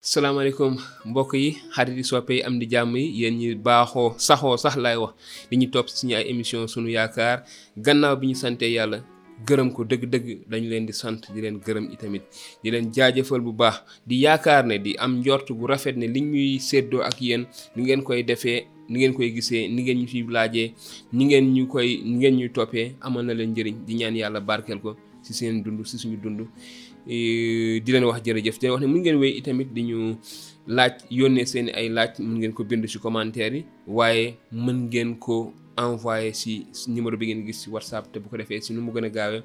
salaamaaleykum mbokk yi xarit yi soppe yi am di jàmm yi yéen ñi baaxoo saxoo sax laay wax di ñu topp suñu ay émission suñu yaakaar gannaaw bi ñu sante yàlla gërëm ko dëgg-dëgg dañu leen di sant di leen gërëm itamit di leen jaajëfal bu baax di yaakaar ne di am njort bu rafet ne li ñuy séddoo ak yéen li ngeen koy defee ni ngeen koy gisee ni ngeen ñu fi laajee ni ngeen ñu koy ni ngeen ñuy toppee amal na leen njëriñ di ñaan yàlla barkeel ko si seen dund si suñu dund eh, di leen wax jërëjëf di leen wax ne mun ngeen wéy itamit di ñu laaj yónnee seen ay laaj mun ngeen ko bind si commentaire yi waaye mën ngeen ko envoyé si numéro bi ngeen gis si whatsapp te bu ko defee si nu mu gën a gaawee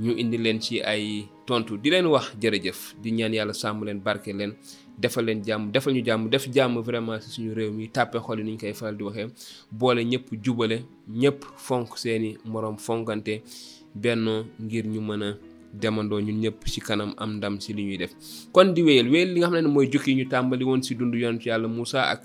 ñu indi leen ci ay tontu di leen wax jërëjëf di ñaan yàlla sàmm leen barke leen defal leen jàmm defal ñu jàmm def jàmm vraiment si suñu réew mi tàppe xol yi ni ñu koy faral di waxee boole ñëpp jubale ñëpp fonk seeni moroom fonkante bennoo ngir ñu mën a demandoo ñun ñëpp ci kanam am ndam ci li ñuy def kon di wéyal wéyal li nga xam ne mooy jukki ñu tàmbali woon ci dund yonent yàlla Moussa ak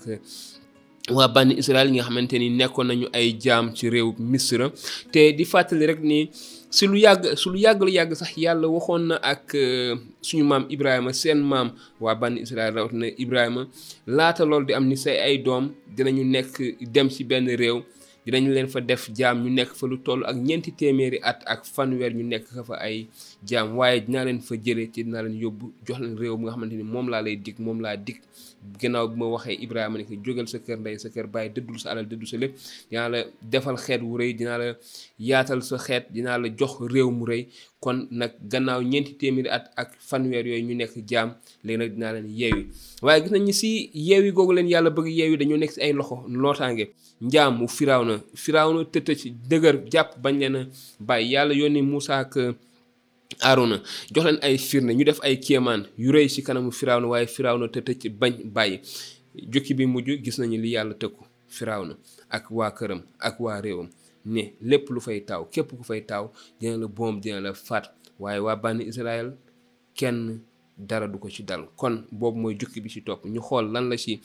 waa bànni Israël yi nga xamante ni nekkoon nañu ay jaam ci réew Misra te di fàttali rek ni si lu yàgg su lu yàgg lu yàgg sax yàlla waxoon na ak euh, suñu maam Ibrahima seen maam waa bànn Israël rawatina Ibrahima laata loolu di am ni say ay doom dinañu nekk dem ci benn réew dinañ leen fa def jaam ñu nekk fa lu toll ak ñeenti téeméeri at ak fanweer ñu nekk fa ay jaam waaye dinaa leen fa jëlee te dinaa leen yóbbu jox leen réew mi nga xamante ni moom laa lay dig moom laa dig gannaaw bi ma waxee Ibrahima ne ko jógal sa kër ndey sa kër bàyyi dëddul sa alal dëddu sa lépp dinaa la defal xeet wu rëy dinaa la yaatal sa xeet dinaa la jox réew mu rëy kon nag gannaaw ñeenti téeméeri at ak fanweer yooyu ñu nekk jaam léegi nag dinaa leen yeewi waaye gis nañ ni si yeewi googu leen yàlla bëgg yeewi dañoo nekk si ay loxo nootaange njaam mu firaaw na firaaw na tëtë ci dëgër jàpp bañ leen a bàyyi yàlla yónni Moussa ak Aaruna jox leen ay firnde ñu def ay kéemaan yu rëy si kanamu firaaw na waaye firaaw na tëtë ci bañ bàyyi jukki bi mujj gis nañu li yàlla tëkku Firawna ak waa këram ak waa réewam ne lépp lu fay taaw képp ku fay taaw dina la boom dina la faat waaye waa bànni Israël kenn dara du ko ci dal kon boobu mooy jukki bi ci topp ñu xool lan la ci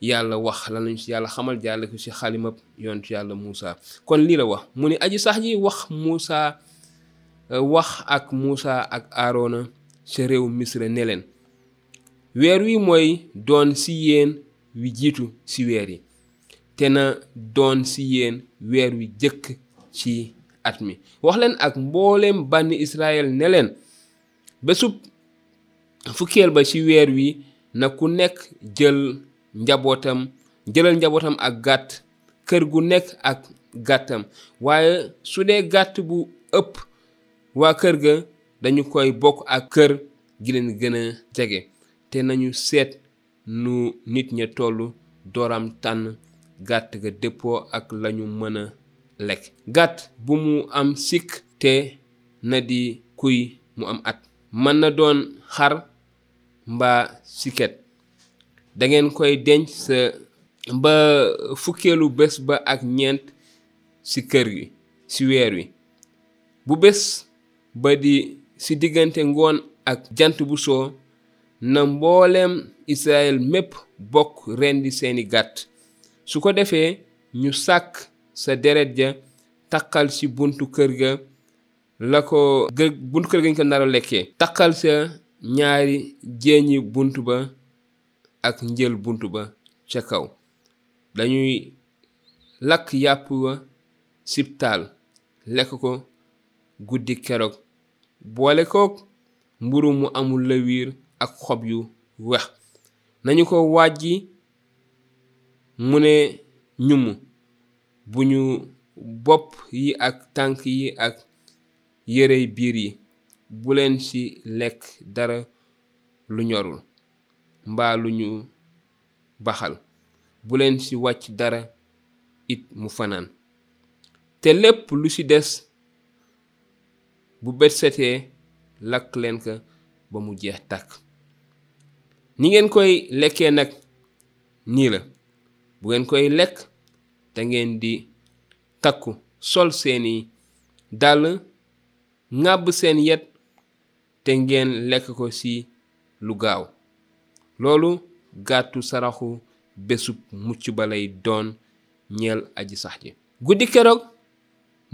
yàlla wax lan lañu ci yàlla xamal jaale ko ci xalimab yontu yàlla Muusa kon lii la wax mu ne aji sax ji wax Muusa euh, wax ak Muusa ak Aaroona ca réew Misra ne leen weer wi mooy doon si yéen wi jiitu ci weer yi te na doon ci yéen weer wi jëkk ci at mi wax leen ak mbooleem bànni Israël ne leen bésub fukkeel ba ci weer wi na ku nekk jël njabootam jëlal njabootam ak gàtt kër gu nekk ak gàttam waaye su dee gàtt bu ëpp waa kër ga dañu koy bokk ak kër gi leen gën a jege te nañu seet nu nit ña tollu dooram tànn gàtt ga dëppoo ak lañu mën a lekk gàtt bu mu am sikk te na di kuy mu am at mën na doon xar mbaa siket dangeen koy denc sa ba fukkeelu bés ba ak ñeent ci kër gi ci weer wi bu bés ba di ci diggante ngoon ak jant bu soo na mbooleem Israël mépp bokk rendi seeni gàtt su ko defee ñu sàkk sa deret ja taqal ci buntu kër ga la ko gë- buntu kër ga ñu ko nar a lekkee taqal sa ñaari jéeñi buntu ba ak njël buntu ba ca kaw dañuy lakk yàpp wa sib taal lekk ko guddi keroog boole kook mburu mu amul lawiir ak xob yu wex nañu ko wàjji mu ne ñumm bu ñu bopp yi ak tànk yi ak yërey biir yi bu leen ci lekk dara lu ñorul mbaa lu ñu baxal bu leen ci wàcc dara it mu fanaan te lépp lu ci des bu bët setee lakk leen ko ba mu jeex tàkk ni ngeen koy lekkee nag nii la bu ngeen koy lekk da ngeen di takku sol seeni dàll ŋàbb seen yet te ngeen lekk ko ci lu gaaw loolu gàttu saraxu bésub mucc ba lay doon ñeel aji sax ji guddi keroog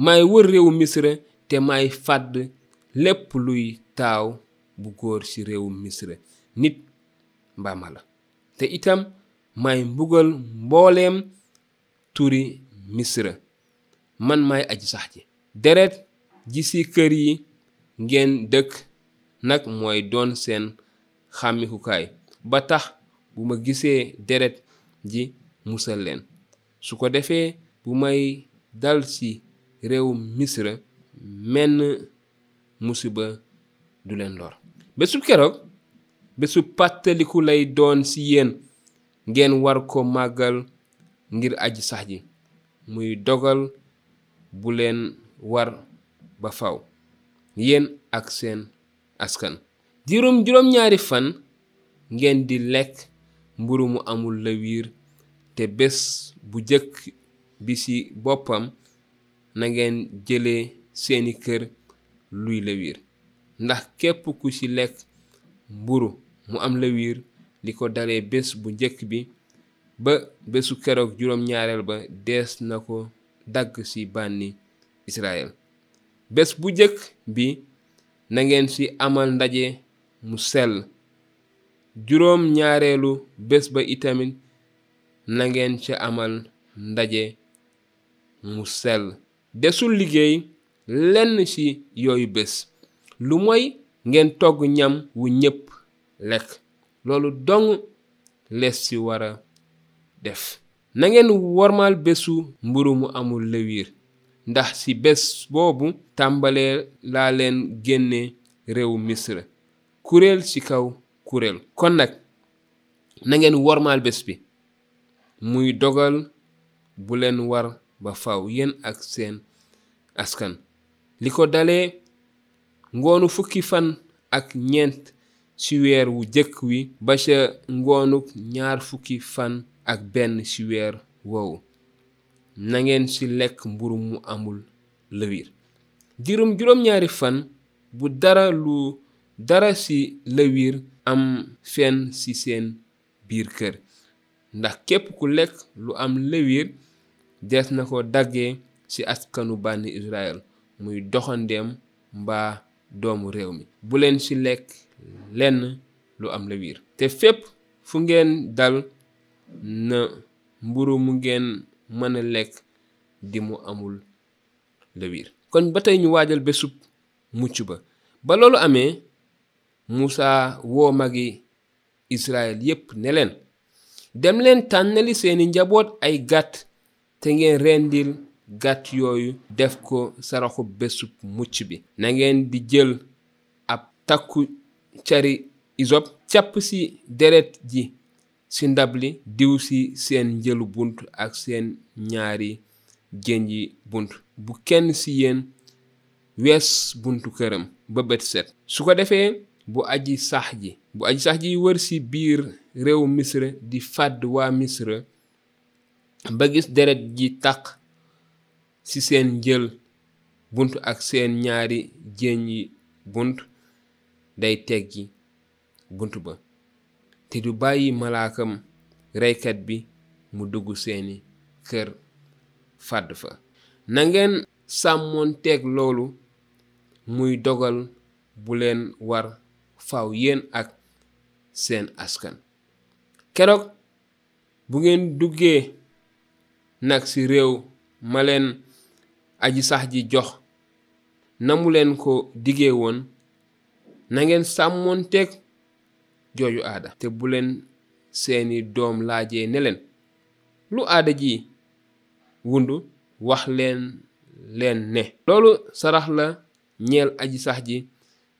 maay wër réewu misra te maay fàdd lépp luy taaw bu góor ci réewu misra nit mbaa mala te itam maay mbugal mbooleem turi misra man maay aji sax ji deret ji ci kër yi ngeen dëkk nag mooy doon seen xàmmikukaay ba tax bu ma gisee deret ji musal leen su ko defee bu may dal ci réew misra menn musiba du leen lor bésub keroog bésub pàttaliku lay doon ci yéen ngeen war ko màggal ngir aji sax ji muy dogal bu leen war ba faw yéen ak seen askan diirum juróom ñaari fan ngeen di lekk mburu mu amul lawiir te bés bu jëkk bi ci boppam na ngeen jële seeni kër luy lawiir ndax képp ku ci lekk mburu mu am lawiir li ko dalee bés bu njëkk bi ba bésu keroog juróom ñaareel ba dees na ko dagg ci bànni Israël bés bu njëkk bi na ngeen ci amal ndaje mu sell juróom ñaareelu bés ba itamit na ngeen ca amal ndaje mu sell desul liggéey lenn ci yooyu bés lu mooy ngeen togg ñam wu ñépp lekk loolu dong lees ci war a def na ngeen wormaal bésu mburu mu amul lewiir ndax ci bés boobu tàmbalee laa leen génne réew misra kuréel ci kaw kuréel kon nag na ngeen wormaal bés bi muy dogal bu leen war ba faw yéen ak seen askan li ko dalee ngoonu fukki fan ak ñeent ci weer wu jëkk wi ba ca ngoonu ñaar fukki fan ak benn ci weer woowu nangeen ci lekk mburu mu amul lëwiir diirum juróom-ñaari fan bu dara lu dara ci lëwiir am fenn ci seen biir kër ndax képp ku lekk lu am lewiir dees na ko daggee ci askanu bànni Israël muy doxandeem mbaa doomu réew mi bu leen ci lekk lenn lu am lewiir te fépp fu ngeen dal na mburu mu ngeen mën a lekk di mu amul lewiir kon ba tey ñu waajal bésub mucc ba ba loolu amee Muusa woo magi Israël yépp ne leen dem leen tànnali seeni njaboot ay gàtt te ngeen rendil gàtt yooyu def ko saraxu bésub mucc bi na ngeen di jël ab takku cari isop capp ci deret ji ci ndab li diw ci seen njëlu bunt ak seen ñaari jën yi bunt bu kenn ci yéen wees buntu këram ba bët set su ko defee bu aji sax ji bu aji sax ji wër si biir réew misra di fàdd waa misra ba gis deret ji taq ci seen njël bunt ak seen ñaari jéñ yi bunt day teggi bunt ba te du bàyyi malaakam reykat bi mu dugg seeni kër fàdd fa na ngeen sàmmoon teeg loolu muy dogal bu leen war faw yéen ak seen askan keroog bu ngeen duggee nag ci réew ma leen aji sax ji jox na mu leen ko digee woon na ngeen sàmmoonteeg jooju aada te bu leen seeni doom laajee ne leen lu aada ji wund wax leen leen ne loolu sarax la ñeel aji sax ji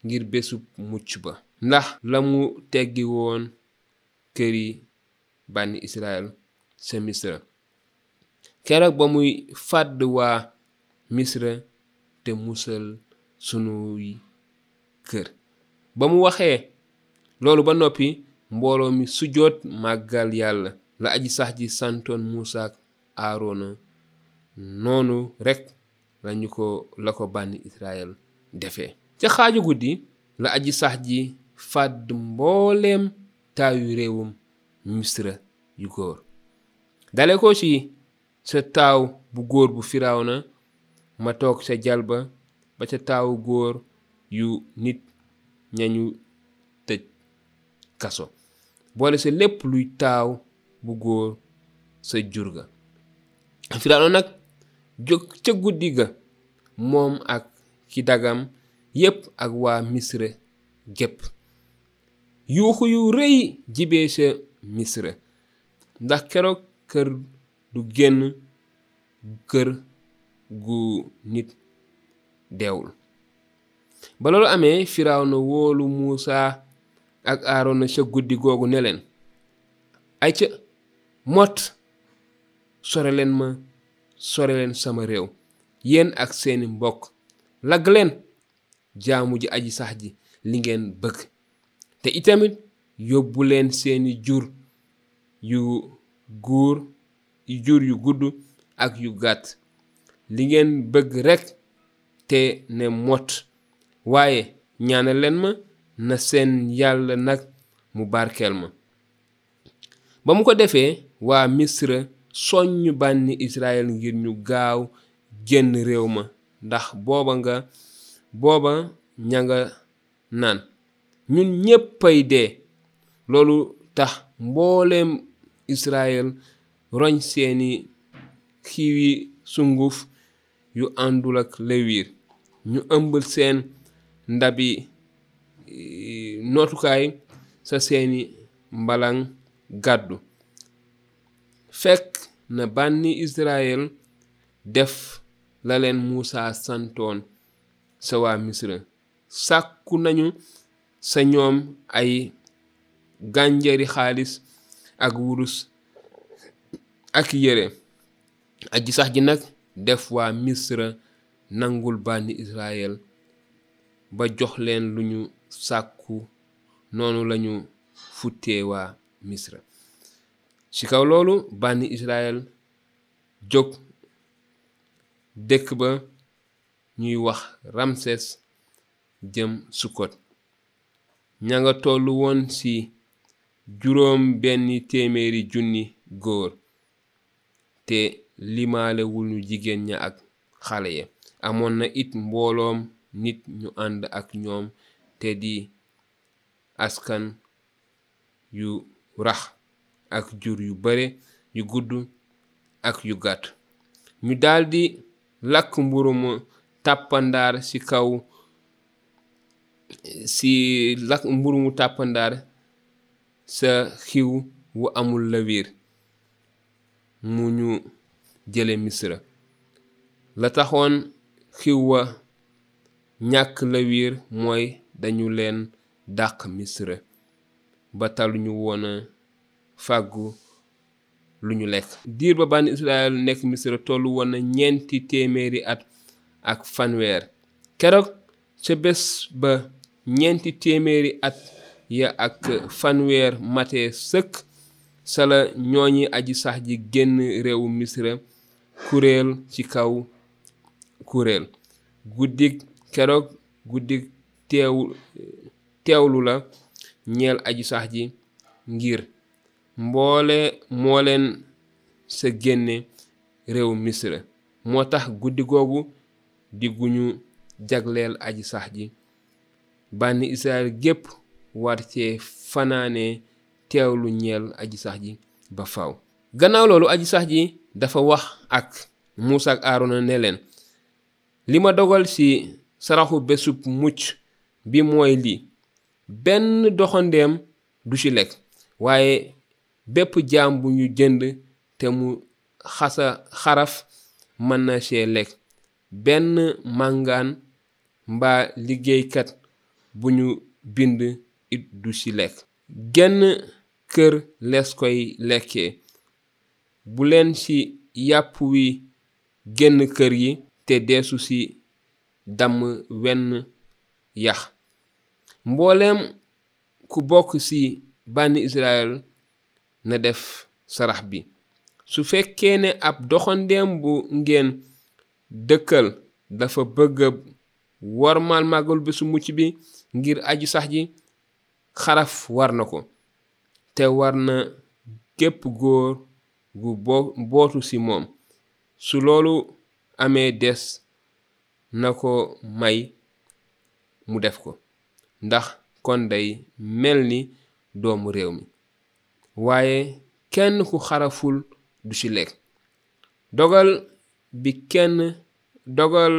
ngir bésub mucc ba ndax la mu teggi woon këri bànni Israël sa Misra keroog ba muy fàdd waa misra te musal sunuy kër ba mu waxee loolu ba noppi mbooloo mi sujjoot màggal yàlla la aji sax ji santoon muusa ak aaroona noonu rekk lañu ko la ko bànni israel defee ca xaaju guddi la aji sax ji fàdd mbooleem taayu réewum misra yu góor dale ko ci sa taaw bu góor bu firawna ma toog sa jal ba ba ca taawu góor yu nit ñañu tëj kaso boole sa lépp luy taaw bu góor sa jur ga firawna nag jóg ca guddi ga moom ak ki dagam yépp ak waa misra gépp yuuxu yu rëy jibee sa misra ndax keroog kër du génn kër gu nit deewul ba loolu amee Firawna woolu Muusaa ak Aaroona ca guddi googu ne leen ay ca mot sore leen ma sore leen sama réew yéen ak seeni mbokk lagg leen jaamu ji aji sax ji li ngeen bëgg te itamit yóbbu leen seeni jur yu góor yu jur yu gudd ak yu gàtt li ngeen bëgg rekk te ne mot waaye ñaanal leen ma na seen yàlla nag mu barkeel ma ba mu ko defee waa misra soññ bànni israel ngir ñu gaaw génn réew ma ndax booba nga booba ña nga naan ñun ñéppay dee loolu tax mbooleem Israël roñ seeni xiiwi sunguf yu àndul ak lewiir ñu ëmbal seen ndabi nootukaay sa seeni mbalaŋ gàddu fekk na bànni Israël def la leen Muusaa santoon sa waa Misra sàkku nañu sa ñoom ay gànjari xaalis ak wurus ak yére aji sax ji nag def waa misra nangul bànni israel ba jox leen lu ñu sàkku noonu lañu futtee waa misra ci kaw loolu bànni israel jóg dëkk ba ñuy wax ramses jëm sukot ña nga tollu woon ci juróom benni téeméeri junni góor te limaale wunu jigéen ña ak xale ya amoon na it mbooloom nit ñu ànd ak ñoom te di askan yu rax ak jur yu bare yu gudd ak yu gàtt ñu daldi lakk mburu ma tàppandaar ci kaw ci lakk mburu mu tàppandaar sa xiw wu amul lawiir mu ñu jële misra la taxoon xiw wa ñàkk lawiir mooy dañu leen dàq misra ba taluñu woon a fàggu lu ñu lekk diir ba bànn israel nekk misra tollu woon na ñeenti téeméeri at ak fanweer keroog ca bés ba ñeenti téeméeri at ya ak fanweer matee sëkk sala ñooñi aji sax ji génn réewu misra kuréel ci kaw kuréel guddig keroog guddig teew teewlu la ñeel aji sax ji ngir mboole moo leen sa génne réew misra moo tax guddi googu di gu ñu jagleel aji sax ji bànni israel gépp war cee fanaane teewlu ñeel aji sax ji ba faw gannaaw loolu aji sax ji dafa wax ak Muusa ak Aarona ne leen li ma dogal ci saraxu bésub mucc bi mooy lii benn doxandeem du ci lekk waaye bépp jaam bu ñu jënd te mu xasa xaraf mën na cee lekk benn màngaan mbaa liggéeykat bu ñu bind it du ci lekk genn kër lees koy lekkee bu leen ci yàpp wi génn kër yi te deesu ci damm wenn yax mbooleem ku bokk ci bànni Israël na def sarax bi su fekkee ne ab doxandeem bu ngeen dëkkal dafa bëgg wormaal màggal bésu mucc bi ngir aji sax ji xaraf war na ko te war na gépp góor gu bo bootu ci moom su loolu amee des na ko may mu def ko ndax kon day mel ni doomu réew mi waaye kenn ku xaraful du ci lekk dogal bi kenn dogal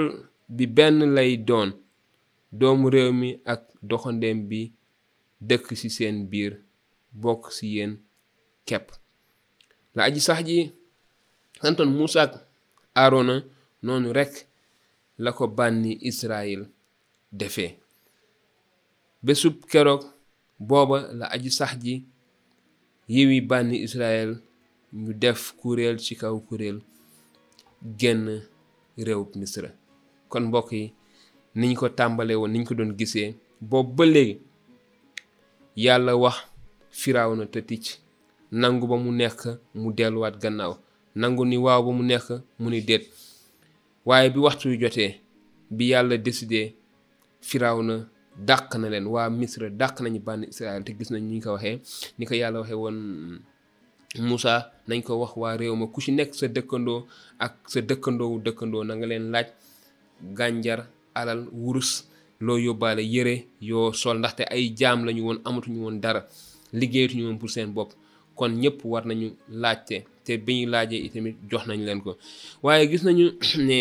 bi benn lay doon doomu réew mi ak doxandeem bi dëkk ci seen biir bokk ci yéen kepp la aji sax ji santoon Muusa ak Aaroona noonu rekk la ko bànni Israayil defee bésub keroog booba la aji sax ji yiwi bànni Israayil ñu def kuréel ci kaw kuréel génn réewub Misra kon mbokk yi niñ ko tàmbalee woon niñ ko doon gisee boobu ba léegi yàlla wax firawna te ticc nangu ba mu nekk mu delluwaat gannaaw nangu ni waaw ba mu nekk mu ni déet waaye bi waxtu yu jotee bi yàlla décidé firawna dàq na leen waa misra dàq nañu bànn israel te gis nañ ñu ko waxee ni ko yàlla waxee woon Moussa nañ ko wax waa réew ma ku ci nekk sa dëkkandoo ak sa dëkkandoowu dëkkandoo na nga leen laaj gànjar alal wurus loo yóbbaale yére yoo sol ndaxte ay jaam lañu woon amatuñu woon dara liggéeyatuñu woon pour seen bopp kon ñëpp war nañu laajte te bi ñu laajee itamit jox nañ leen ko waaye gis nañu ne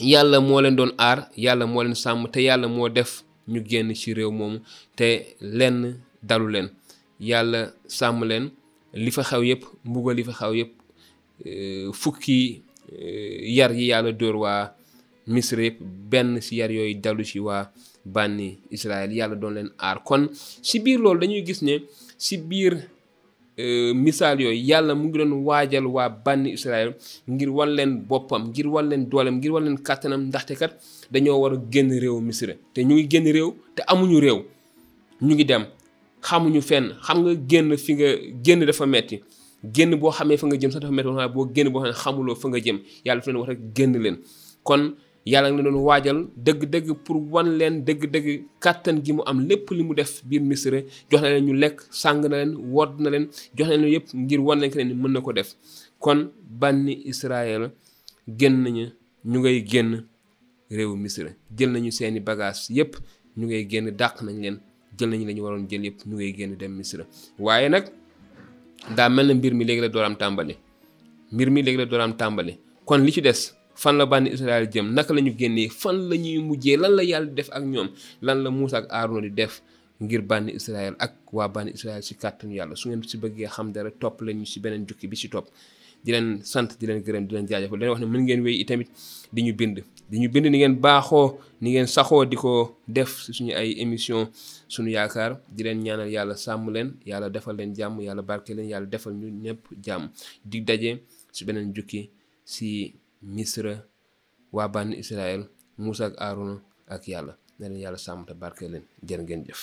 yàlla moo leen doon aar yàlla moo leen sàmm te yàlla moo def ñu génn ci réew moomu te lenn dalu leen yàlla sàmm leen li fa xew yëpp mbugal li fa xew yëpp euh, fukki euh, yar yi yàlla dóor waa misra yëpp benn si yar yooyu dalu si waa bànni israel yàlla doon leen aar kon si biir loolu dañuy gis ne si biir euh, misaal yooyu yàlla mu ngi doon waajal waa bànni israel ngir wan leen boppam ngir wan leen dooleem ngir wan leen kàttanam ndaxte kat dañoo war a génn réew misra te ñu ngi génn réew te amuñu réew ñu ngi dem xamuñu fenn xam nga génn fi nga génn dafa metti génn boo xamee fa nga jëm sax dafa metti waaye boo génn boo xam ne xamuloo fa nga jëm yàlla dafa leen wax rek génn leen kon yàlla nga doon waajal dëgg-dëgg pour wan leen dëgg-dëgg kàttan gi mu am lépp li mu def biir misra jox na leen ñu lekk sàng na leen wodd na leen jox na leen yëpp ngir wan leen que ne mën na ko def kon bànni Israël génn nañu ñu ngay génn réewu misira jël nañu seeni bagage yépp ñu ngay génn dàq nañ leen jël nañu la ñu waroon jël yépp ñu ngay génn dem misira waaye nag daa mel na mbir mi léegi la door am tàmbali mbir mi léegi la door am tàmbali kon li ci des fan la bànni Israël jëm naka la ñu génnee fan la ñuy mujjee lan la yàlla def ak ñoom lan la Muusa ak Aarona di def ngir bànni Israël ak waa bànni Israël si kàttanu yàlla su ngeen si bëggee xam dara topp leen ñu si beneen jukki bi si topp di leen sant di leen gërëm di leen jaajëfal di leen wax ne mën ngeen wéy itamit di ñu bind di ñu bind ni ngeen baaxoo ni ngeen saxoo di ko def si suñu ay émission suñu yaakaar di leen ñaanal yàlla sàmm leen yàlla defal leen jàmm yàlla barke leen yàlla defal ñu ñëpp jàmm di daje si beneen jukki si Misra waa bànn Israël Moussa ak Arouna ak yàlla na leen yàlla sàmm te barkeel leen jërë ngeen jëf